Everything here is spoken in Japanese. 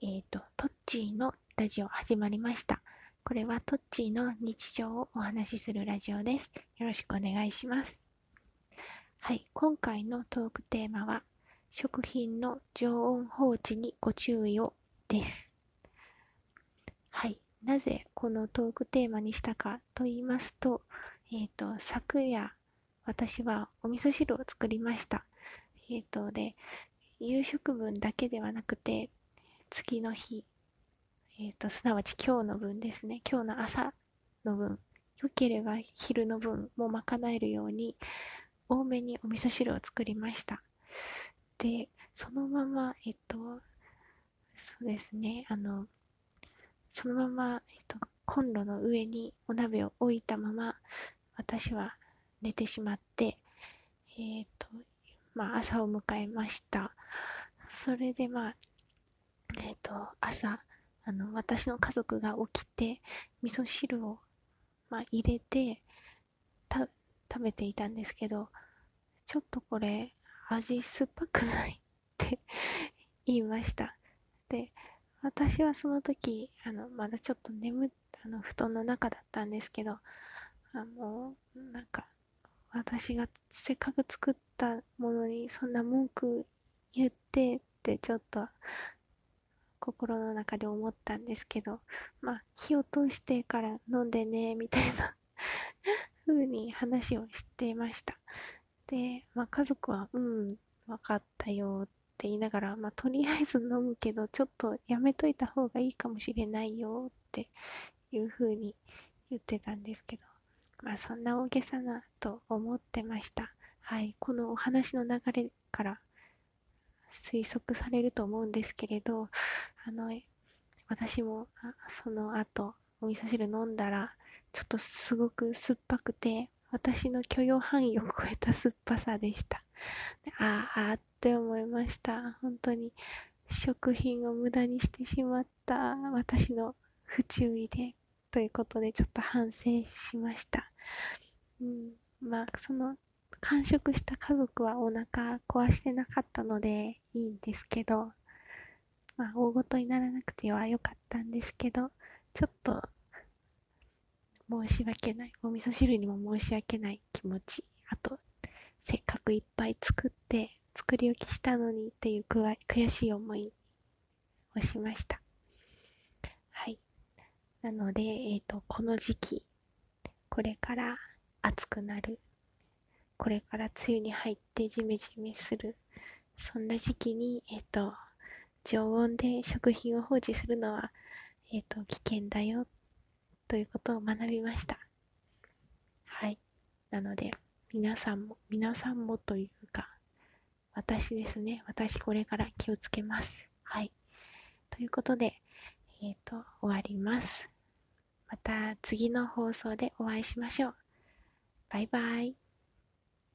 えっ、と、トッチーのラジオ始まりました。これはトッチーの日常をお話しするラジオです。よろしくお願いします。はい、今回のトークテーマは、食品の常温放置にご注意をです。はい、なぜこのトークテーマにしたかと言いますと、えっ、ー、と、昨夜、私はお味噌汁を作りました。えっ、ー、と、で、夕食分だけではなくて、次の日、えっ、ー、と、すなわち今日の分ですね。今日の朝の分、良ければ昼の分も賄えるように、多めにお味噌汁を作りました。で、そのまま、えっと、そうですね、あの、そのまま、えっと、コンロの上にお鍋を置いたまま、私は寝てしまって、えっ、と、まあ、朝を迎えました。それで、まあ、えっ、と、朝、あの、私の家族が起きて、味噌汁を、まあ、入れて、た、食べていたんですけど、ちょっとこれ、味酸っぱくないって 言いました。で、私はその時、あの、まだちょっと眠っ、あの、布団の中だったんですけど、あの、なんか、私がせっかく作ったものにそんな文句言ってってちょっと心の中で思ったんですけど、まあ、火を通してから飲んでね、みたいな 風に話をしていました。で、まあ、家族は、うん、わかったよって言いながら、まあ、とりあえず飲むけど、ちょっとやめといた方がいいかもしれないよっていう風に言ってたんですけど、まあ、そんな大げさなと思ってました。はい、このお話の流れから推測されると思うんですけれど、あの、私もその後、お味噌汁飲んだら、ちょっとすごく酸っぱくて、私の許容範囲を超えた酸っぱさでした。ああって思いました。本当に食品を無駄にしてしまった私の不注意でということでちょっと反省しました。うん、まあその完食した家族はお腹壊してなかったのでいいんですけど、まあ大ごとにならなくては良かったんですけど、ちょっと申し訳ない。お味噌汁にも申し訳ない気持ち。あと、せっかくいっぱい作って作り置きしたのにっていう悔しい思いをしました。はい。なので、えっ、ー、と、この時期、これから暑くなる、これから梅雨に入ってジメジメする、そんな時期に、えっ、ー、と、常温で食品を放置するのは、えっ、ー、と、危険だよ、ということを学びました。はい。なので、皆さんも、皆さんもというか、私ですね。私これから気をつけます。はい。ということで、えっ、ー、と、終わります。また次の放送でお会いしましょう。バイバイ。